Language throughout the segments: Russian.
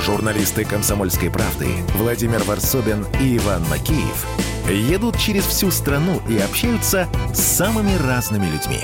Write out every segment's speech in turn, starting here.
Журналисты «Комсомольской правды» Владимир Варсобин и Иван Макеев едут через всю страну и общаются с самыми разными людьми.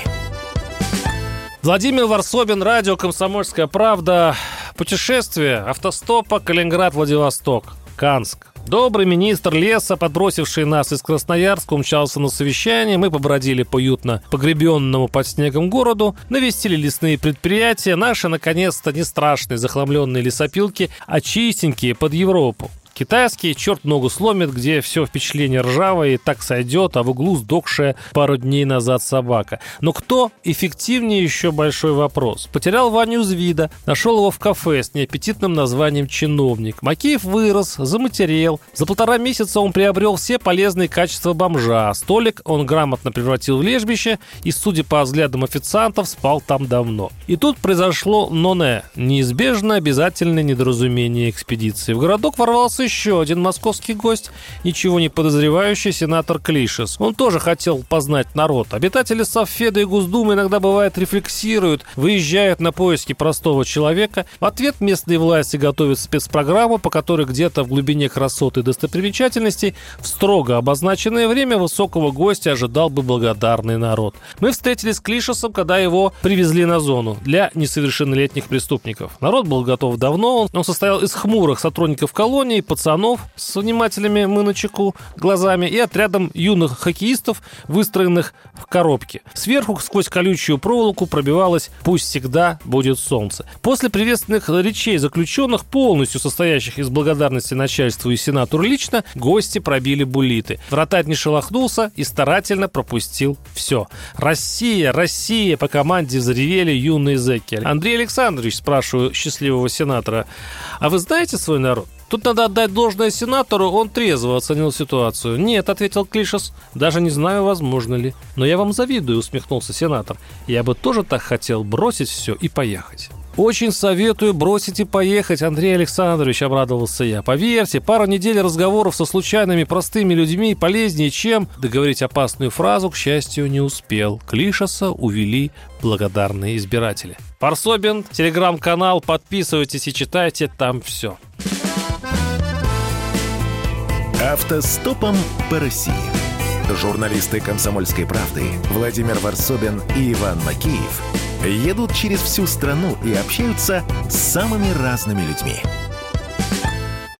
Владимир Варсобин, радио «Комсомольская правда». Путешествие автостопа Калининград-Владивосток. Канск. Добрый министр леса, подбросивший нас из Красноярска, умчался на совещание. Мы побродили по уютно погребенному под снегом городу, навестили лесные предприятия. Наши, наконец-то, не страшные захламленные лесопилки, а чистенькие под Европу. Китайский черт ногу сломит, где все впечатление ржавое и так сойдет, а в углу сдохшая пару дней назад собака. Но кто эффективнее еще большой вопрос. Потерял Ваню из вида, нашел его в кафе с неаппетитным названием «Чиновник». Макеев вырос, заматерел. За полтора месяца он приобрел все полезные качества бомжа. Столик он грамотно превратил в лежбище и, судя по взглядам официантов, спал там давно. И тут произошло ноне, неизбежно обязательное недоразумение экспедиции. В городок ворвался еще один московский гость, ничего не подозревающий сенатор Клишес. Он тоже хотел познать народ. Обитатели Совфеда и Госдумы иногда бывает рефлексируют, выезжают на поиски простого человека. В ответ местные власти готовят спецпрограмму, по которой где-то в глубине красот и достопримечательностей в строго обозначенное время высокого гостя ожидал бы благодарный народ. Мы встретились с Клишесом, когда его привезли на зону для несовершеннолетних преступников. Народ был готов давно, он состоял из хмурых сотрудников колонии, пацанов с внимательными мы на чеку глазами и отрядом юных хоккеистов, выстроенных в коробке. Сверху сквозь колючую проволоку пробивалось «Пусть всегда будет солнце». После приветственных речей заключенных, полностью состоящих из благодарности начальству и сенатору лично, гости пробили булиты. Вратарь не шелохнулся и старательно пропустил все. «Россия! Россия!» по команде заревели юные зэки. Андрей Александрович, спрашиваю счастливого сенатора, а вы знаете свой народ? Тут надо отдать должное сенатору, он трезво оценил ситуацию. «Нет», — ответил Клишес, — «даже не знаю, возможно ли». «Но я вам завидую», — усмехнулся сенатор. «Я бы тоже так хотел бросить все и поехать». «Очень советую бросить и поехать, Андрей Александрович», — обрадовался я. «Поверьте, пару недель разговоров со случайными простыми людьми полезнее, чем...» Договорить опасную фразу, к счастью, не успел. Клишеса увели благодарные избиратели. Парсобин, телеграм-канал, подписывайтесь и читайте там все. Автостопом по России. Журналисты «Комсомольской правды» Владимир Варсобин и Иван Макеев едут через всю страну и общаются с самыми разными людьми –